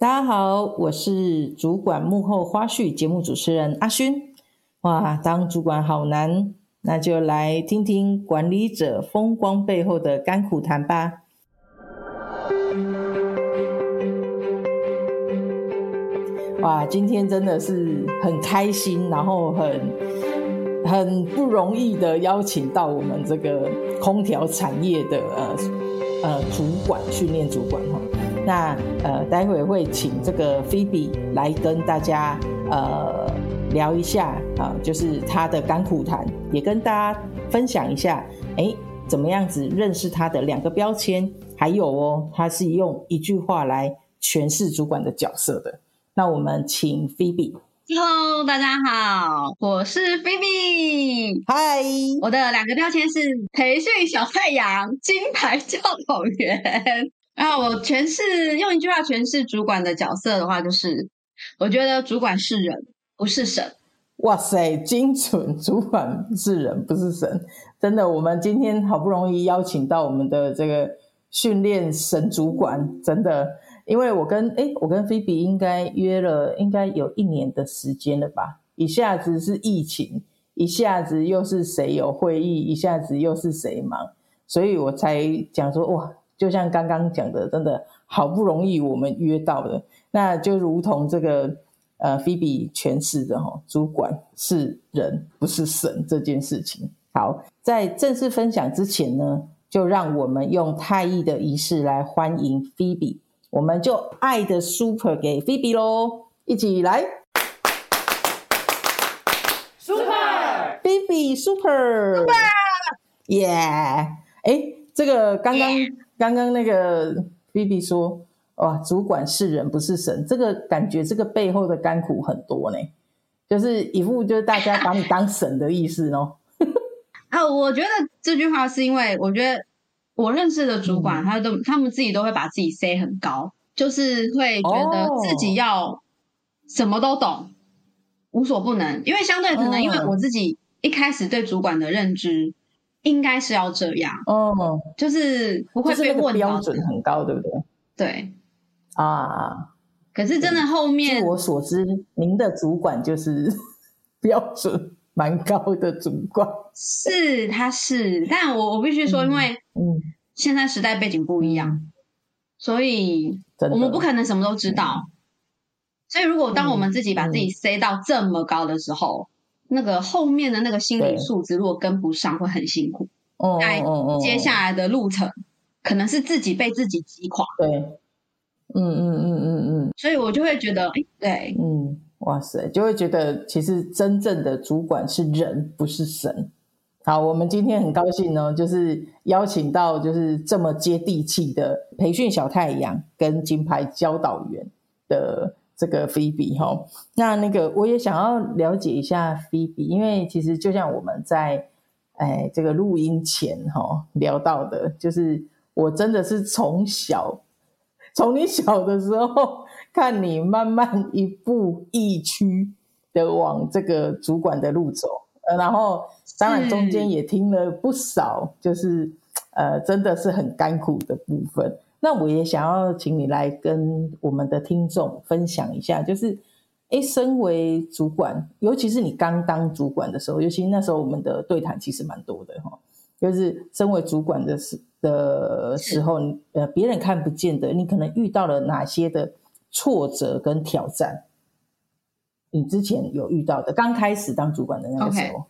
大家好，我是主管幕后花絮节目主持人阿勋。哇，当主管好难，那就来听听管理者风光背后的甘苦谈吧。哇，今天真的是很开心，然后很很不容易的邀请到我们这个空调产业的呃呃主管训练主管哈。那呃，待会会请这个菲比来跟大家呃聊一下啊、呃，就是他的甘苦谈，也跟大家分享一下，哎，怎么样子认识他的两个标签，还有哦，他是用一句话来诠释主管的角色的。那我们请菲比。Hello，大家好，我是菲比。嗨，我的两个标签是培训小太阳、金牌教导员。啊我诠释用一句话诠释主管的角色的话，就是我觉得主管是人，不是神。哇塞，精准！主管是人，不是神。真的，我们今天好不容易邀请到我们的这个训练神主管，真的，因为我跟诶我跟菲比应该约了，应该有一年的时间了吧？一下子是疫情，一下子又是谁有会议，一下子又是谁忙，所以我才讲说哇。就像刚刚讲的，真的好不容易我们约到了，那就如同这个呃菲比诠释的哈，主管是人不是神这件事情。好，在正式分享之前呢，就让我们用太毅的仪式来欢迎菲比，我们就爱的 super 给菲比喽，一起来，super 菲比 super，耶，哎，这个刚刚。刚刚那个 BB 说：“哇，主管是人不是神，这个感觉这个背后的甘苦很多呢，就是一副就是大家把你当神的意思哦。”啊，我觉得这句话是因为我觉得我认识的主管，他都他们自己都会把自己塞很高，就是会觉得自己要什么都懂，无所不能。因为相对可能因为我自己一开始对主管的认知。应该是要这样，哦，就是不会被问标准很高，对不对？对。啊，可是真的后面，据我所知，您的主管就是 标准蛮高的主管，是他是，但我我必须说，因为嗯，现在时代背景不一样，嗯、所以我们不可能什么都知道，所以如果当我们自己把自己塞到这么高的时候。那个后面的那个心理素质，如果跟不上，会很辛苦。哦，接下来的路程，可能是自己被自己击垮。对，嗯嗯嗯嗯嗯。所以我就会觉得，哎，对，嗯，哇塞，就会觉得其实真正的主管是人，不是神。好，我们今天很高兴呢，就是邀请到就是这么接地气的培训小太阳跟金牌教导员的。这个菲比哈，那那个我也想要了解一下菲比，因为其实就像我们在哎这个录音前哈聊到的，就是我真的是从小从你小的时候看你慢慢一步一趋的往这个主管的路走，呃，然后当然中间也听了不少，就是呃真的是很甘苦的部分。那我也想要请你来跟我们的听众分享一下，就是，哎，身为主管，尤其是你刚当主管的时候，尤其那时候我们的对谈其实蛮多的哈，就是身为主管的时的时候，呃，别人看不见的，你可能遇到了哪些的挫折跟挑战？你之前有遇到的，刚开始当主管的那个时候。Okay.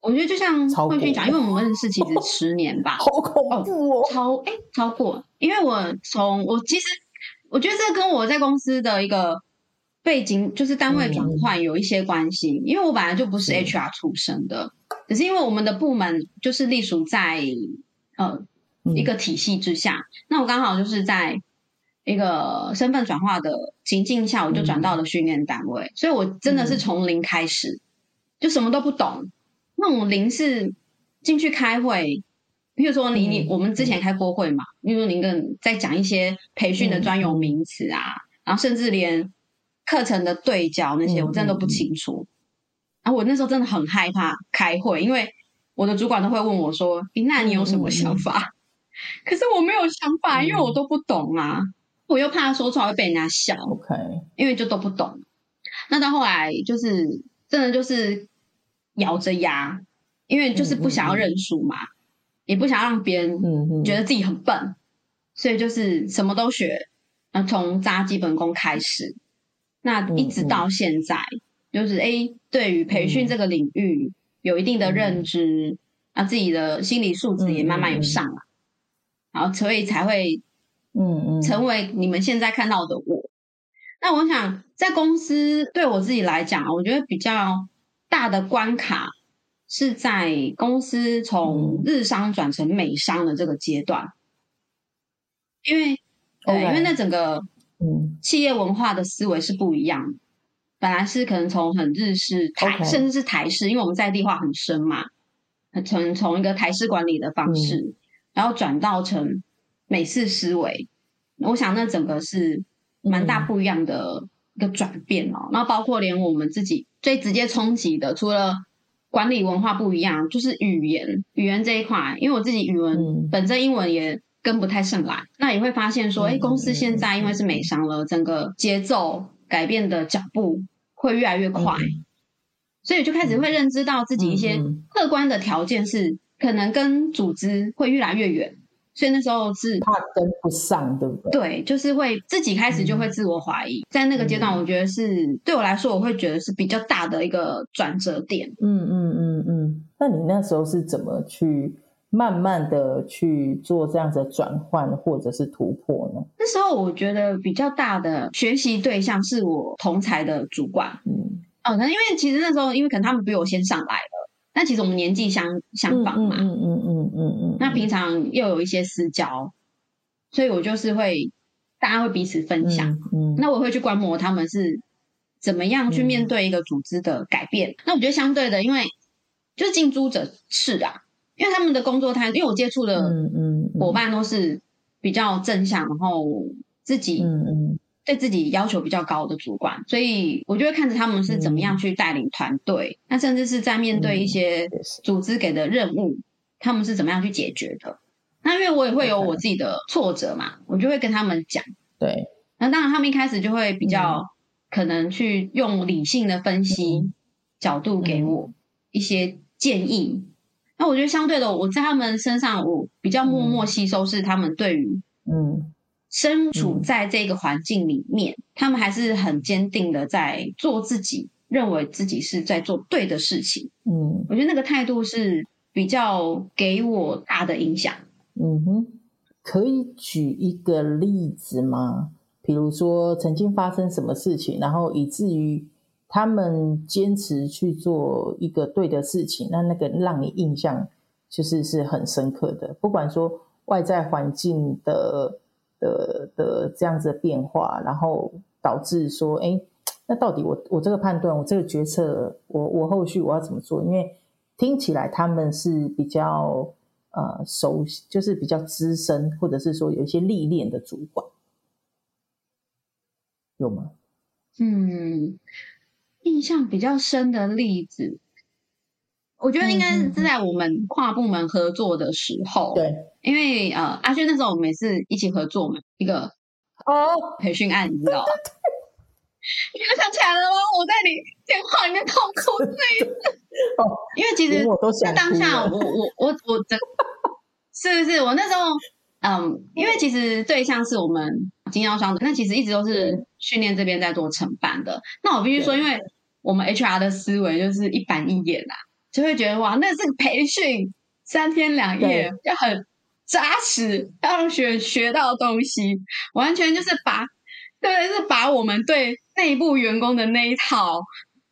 我觉得就像慧君讲，因为我们认识其实十年吧，好恐怖哦，超哎超过，因为我从我其实我觉得这跟我在公司的一个背景，就是单位转换有一些关系，嗯、因为我本来就不是 HR 出身的，只是因为我们的部门就是隶属在呃一个体系之下，嗯、那我刚好就是在一个身份转化的情境下，我就转到了训练单位，嗯、所以我真的是从零开始，就什么都不懂。那种零是进去开会，比如说你你我们之前开过会嘛，比如说您跟在讲一些培训的专有名词啊，然后甚至连课程的对焦那些，我真的都不清楚。然后我那时候真的很害怕开会，因为我的主管都会问我说：“那你有什么想法？”可是我没有想法，因为我都不懂啊。我又怕说出来会被人家笑，OK，因为就都不懂。那到后来就是真的就是咬着牙，因为就是不想要认输嘛，嗯嗯嗯也不想让别人觉得自己很笨，所以就是什么都学，从扎基本功开始，那一直到现在，就是诶，对于培训这个领域有一定的认知，那、嗯、自己的心理素质也慢慢有上来，嗯嗯。然后所以才会。嗯嗯，成为你们现在看到的我。那我想，在公司对我自己来讲，我觉得比较大的关卡是在公司从日商转成美商的这个阶段，因为对，因为那整个嗯。企业文化的思维是不一样。本来是可能从很日式台，甚至是台式，因为我们在地化很深嘛，从从一个台式管理的方式，然后转到成。美式思维，我想那整个是蛮大不一样的一个转变哦。然后包括连我们自己最直接冲击的，除了管理文化不一样，就是语言语言这一块。因为我自己语文本身英文也跟不太上来，那也会发现说，哎，公司现在因为是美商了，整个节奏改变的脚步会越来越快，所以就开始会认知到自己一些客观的条件是可能跟组织会越来越远。所以那时候是怕跟不上，对不对？对，就是会自己开始就会自我怀疑，嗯、在那个阶段，我觉得是、嗯、对我来说，我会觉得是比较大的一个转折点。嗯嗯嗯嗯。那你那时候是怎么去慢慢的去做这样子的转换或者是突破呢？那时候我觉得比较大的学习对象是我同才的主管。嗯。哦，那因为其实那时候，因为可能他们比我先上来了。但其实我们年纪相相仿嘛，嗯嗯嗯嗯嗯嗯嗯。那平常又有一些私交，所以我就是会大家会彼此分享，嗯。那我会去观摩他们是怎么样去面对一个组织的改变。那我觉得相对的，因为就是近朱者赤啊，因为他们的工作态度，因为我接触的伙伴都是比较正向，然后自己嗯嗯。对自己要求比较高的主管，所以我就会看着他们是怎么样去带领团队，嗯、那甚至是在面对一些组织给的任务，嗯、他们是怎么样去解决的。那因为我也会有我自己的挫折嘛，我就会跟他们讲。对，那当然他们一开始就会比较可能去用理性的分析角度给我一些建议。嗯、那我觉得相对的，我在他们身上我比较默默吸收是他们对于嗯。身处在这个环境里面，嗯、他们还是很坚定的在做自己认为自己是在做对的事情。嗯，我觉得那个态度是比较给我大的影响。嗯哼，可以举一个例子吗？比如说曾经发生什么事情，然后以至于他们坚持去做一个对的事情，那那个让你印象就是是很深刻的。不管说外在环境的。的的这样子的变化，然后导致说，哎，那到底我我这个判断，我这个决策，我我后续我要怎么做？因为听起来他们是比较呃熟悉，就是比较资深，或者是说有一些历练的主管，有吗？嗯，印象比较深的例子。我觉得应该是在我们跨部门合作的时候，对，因为呃，阿轩那时候我们每次一起合作嘛，一个哦培训案，你知道又想起来了吗？我在你电话里面痛哭那一次，哦，因为其实在当下我，我我我我的，是不是？我那时候嗯，因为其实对象是我们经销商的，那其实一直都是训练这边在做承办的。那我必须说，因为我们 HR 的思维就是一板一眼啊。就会觉得哇，那是个培训，三天两夜，对要很扎实，要学学到东西，完全就是把，对，是把我们对内部员工的那一套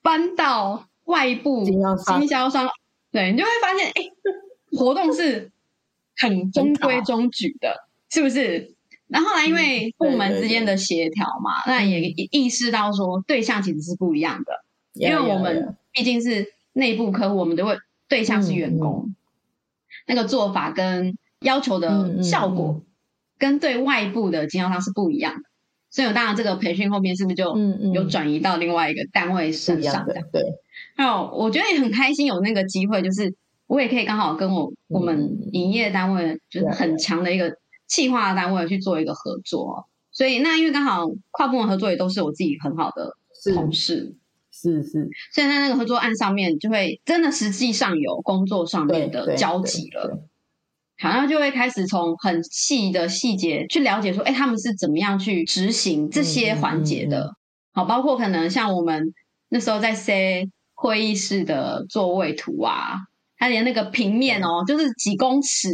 搬到外部经销商，对，你就会发现，哎，活动是很中规中矩的，是不是？然后来，因为部门之间的协调嘛，嗯、那也意识到说，对象其实是不一样的，嗯、因为我们毕竟是。内部客户，我们的会对象是员工，那个做法跟要求的效果，跟对外部的经销商是不一样的。所以，当然这个培训后面是不是就有转移到另外一个单位身上对。还有，我觉得也很开心有那个机会，就是我也可以刚好跟我我们营业单位，就是很强的一个企划单位去做一个合作。所以那因为刚好跨部门合作也都是我自己很好的同事，是是，是，所以在那个合作案上面就会真的实际上有工作上面的交集了。好，像就会开始从很细的细节去了解说，哎，他们是怎么样去执行这些环节的。嗯嗯嗯嗯好，包括可能像我们那时候在 C 会议室的座位图啊，它连那个平面哦，就是几公尺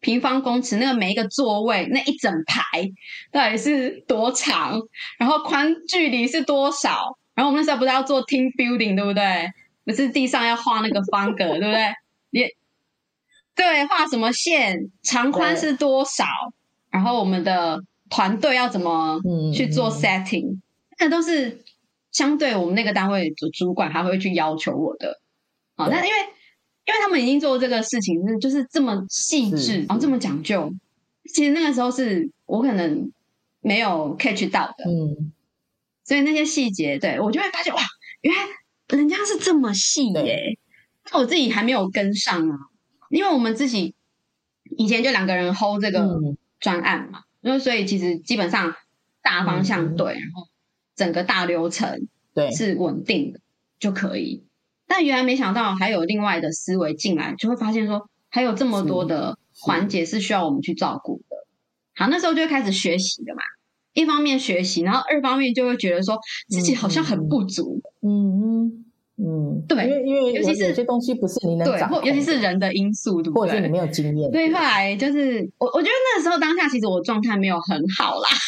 平方公尺，那个每一个座位那一整排到底是多长，然后宽距离是多少，然后我们那时候不是要做 team building 对不对？不是地上要画那个方格对不对？也对，画什么线，长宽是多少，然后我们的团队要怎么去做 setting。那都是相对我们那个单位的主管还会去要求我的，哦，那因为因为他们已经做这个事情是就是这么细致，然后这么讲究，其实那个时候是我可能没有 catch 到的，嗯，所以那些细节，对，我就会发现哇，原来人家是这么细耶，那我自己还没有跟上啊，因为我们自己以前就两个人 hold 这个专案嘛，因为所以其实基本上大方向对，然后。整个大流程对是稳定的就可以，但原来没想到还有另外的思维进来，就会发现说还有这么多的环节是需要我们去照顾的。好，那时候就会开始学习的嘛，一方面学习，然后二方面就会觉得说自己好像很不足。嗯嗯嗯，对，因为因为尤其是有些东西不是你能掌控，尤其是人的因素，对不对？或者是你没有经验。对，后来就是我，我觉得那个时候当下其实我状态没有很好啦。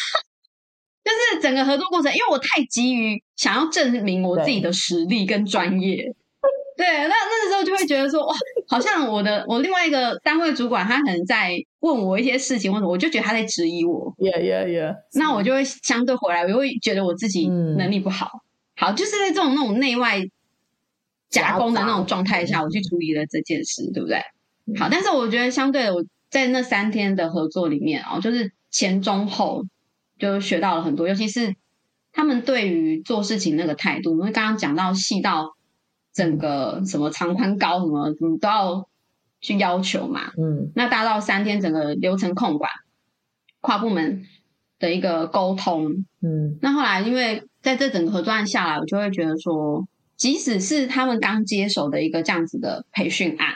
就是整个合作过程，因为我太急于想要证明我自己的实力跟专业，对，那那个时候就会觉得说，哇，好像我的我另外一个单位主管他可能在问我一些事情，或者我就觉得他在质疑我，yeah yeah yeah，那我就会相对回来，我就会觉得我自己能力不好，嗯、好，就是在这种那种内外夹攻的那种状态下，我去处理了这件事，对不对？好，但是我觉得相对我在那三天的合作里面哦，就是前中后。就学到了很多，尤其是他们对于做事情那个态度，因为刚刚讲到细到整个什么长宽高什么，你都要去要求嘛。嗯，那大到三天整个流程控管，跨部门的一个沟通。嗯，那后来因为在这整个合作案下来，我就会觉得说，即使是他们刚接手的一个这样子的培训案，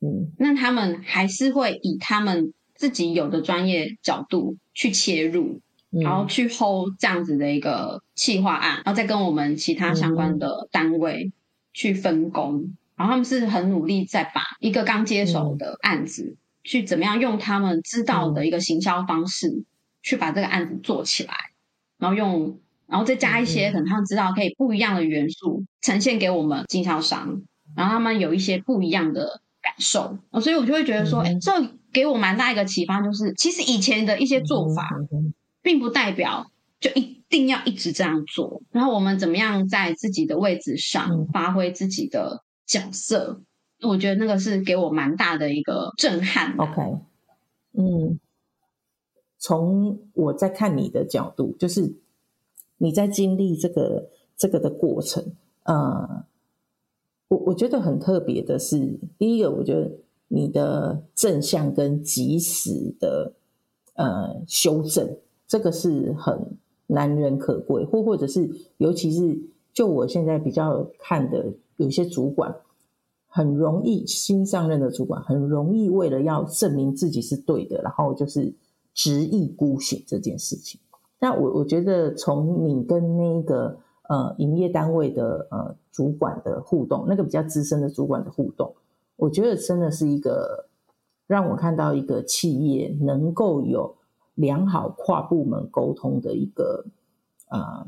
嗯，那他们还是会以他们。自己有的专业角度去切入，然后去 hold 这样子的一个企划案，然后再跟我们其他相关的单位去分工，然后他们是很努力在把一个刚接手的案子，去怎么样用他们知道的一个行销方式，去把这个案子做起来，然后用，然后再加一些可能他们知道可以不一样的元素呈现给我们经销商，然后他们有一些不一样的感受，所以我就会觉得说，哎，这。给我蛮大一个启发，就是其实以前的一些做法，并不代表就一定要一直这样做。然后我们怎么样在自己的位置上发挥自己的角色？我觉得那个是给我蛮大的一个震撼。OK，嗯，从我在看你的角度，就是你在经历这个这个的过程，呃，我我觉得很特别的是，第一个，我觉得。你的正向跟及时的呃修正，这个是很难能可贵，或或者是尤其是就我现在比较看的，有些主管很容易新上任的主管很容易为了要证明自己是对的，然后就是执意孤行这件事情。那我我觉得从你跟那个呃营业单位的呃主管的互动，那个比较资深的主管的互动。我觉得真的是一个让我看到一个企业能够有良好跨部门沟通的一个、呃、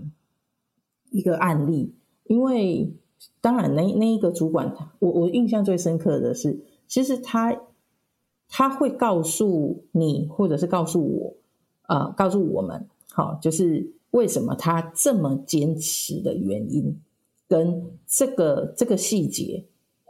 一个案例，因为当然那那一个主管，我我印象最深刻的是，其实他他会告诉你，或者是告诉我，呃，告诉我们，好，就是为什么他这么坚持的原因，跟这个这个细节。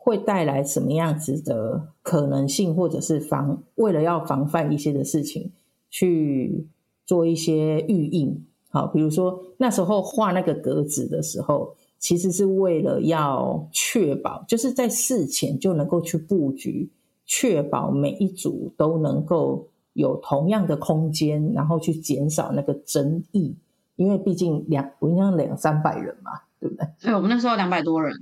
会带来什么样子的可能性，或者是防为了要防范一些的事情，去做一些预应。好，比如说那时候画那个格子的时候，其实是为了要确保，就是在事前就能够去布局，确保每一组都能够有同样的空间，然后去减少那个争议，因为毕竟两我印象两三百人嘛，对不对？对，我们那时候两百多人，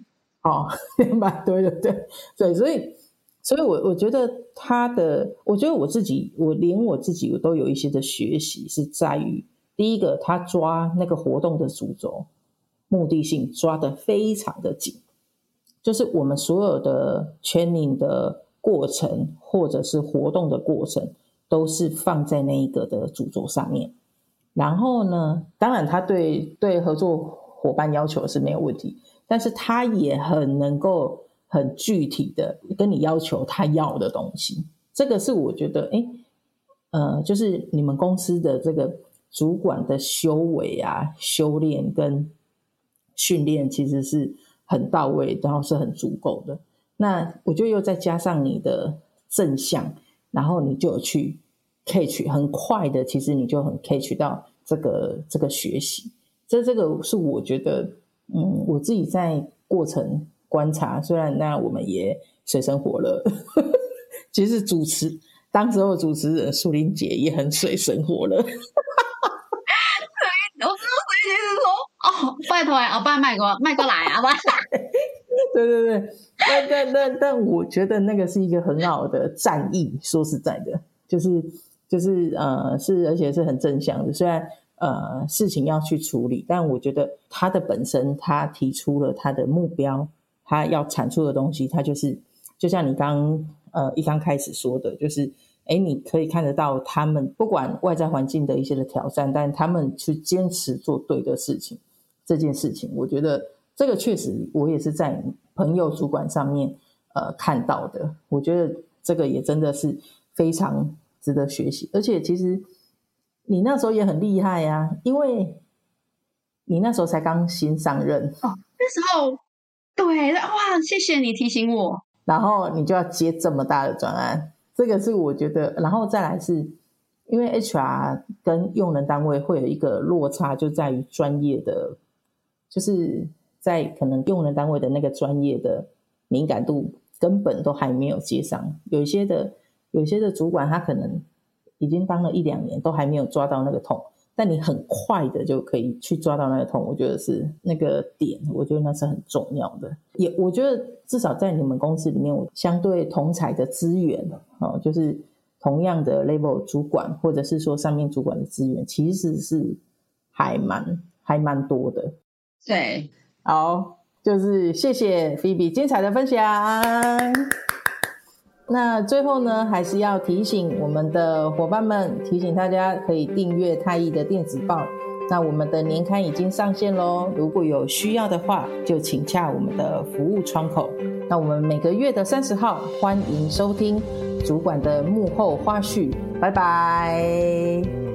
哦，两百多人，对对，所以所以我我觉得他的，我觉得我自己，我连我自己我都有一些的学习，是在于第一个，他抓那个活动的主轴目的性抓得非常的紧，就是我们所有的 training 的过程或者是活动的过程。都是放在那一个的主轴上面，然后呢，当然他对对合作伙伴要求是没有问题，但是他也很能够很具体的跟你要求他要的东西，这个是我觉得，哎，呃，就是你们公司的这个主管的修为啊、修炼跟训练其实是很到位，然后是很足够的。那我就又再加上你的正向，然后你就有去。Catch 很快的，其实你就很 catch 到这个这个学习，这这个是我觉得，嗯，我自己在过程观察，虽然那我们也水深火热，其实主持当时候主持人树林姐也很水深火热。哦，拜托啊，我帮麦哥麦哥来啊，对对对，但但但但我觉得那个是一个很好的战役，说实在的，就是。就是呃是，而且是很正向的。虽然呃事情要去处理，但我觉得他的本身，他提出了他的目标，他要产出的东西，他就是就像你刚呃一刚开始说的，就是哎，你可以看得到他们不管外在环境的一些的挑战，但他们去坚持做对的事情。这件事情，我觉得这个确实我也是在朋友主管上面呃看到的。我觉得这个也真的是非常。值得学习，而且其实你那时候也很厉害呀、啊，因为你那时候才刚新上任哦。那时候，对，哇，谢谢你提醒我。然后你就要接这么大的专案，这个是我觉得，然后再来是，因为 HR 跟用人单位会有一个落差，就在于专业的，就是在可能用人单位的那个专业的敏感度根本都还没有接上，有一些的。有些的主管他可能已经当了一两年，都还没有抓到那个痛，但你很快的就可以去抓到那个痛，我觉得是那个点，我觉得那是很重要的。也我觉得至少在你们公司里面，我相对同侪的资源，哦，就是同样的 level 主管，或者是说上面主管的资源，其实是还蛮还蛮多的。对，好，就是谢谢 Phoebe 精彩的分享。那最后呢，还是要提醒我们的伙伴们，提醒大家可以订阅太一的电子报。那我们的年刊已经上线喽，如果有需要的话，就请洽我们的服务窗口。那我们每个月的三十号，欢迎收听主管的幕后花絮。拜拜。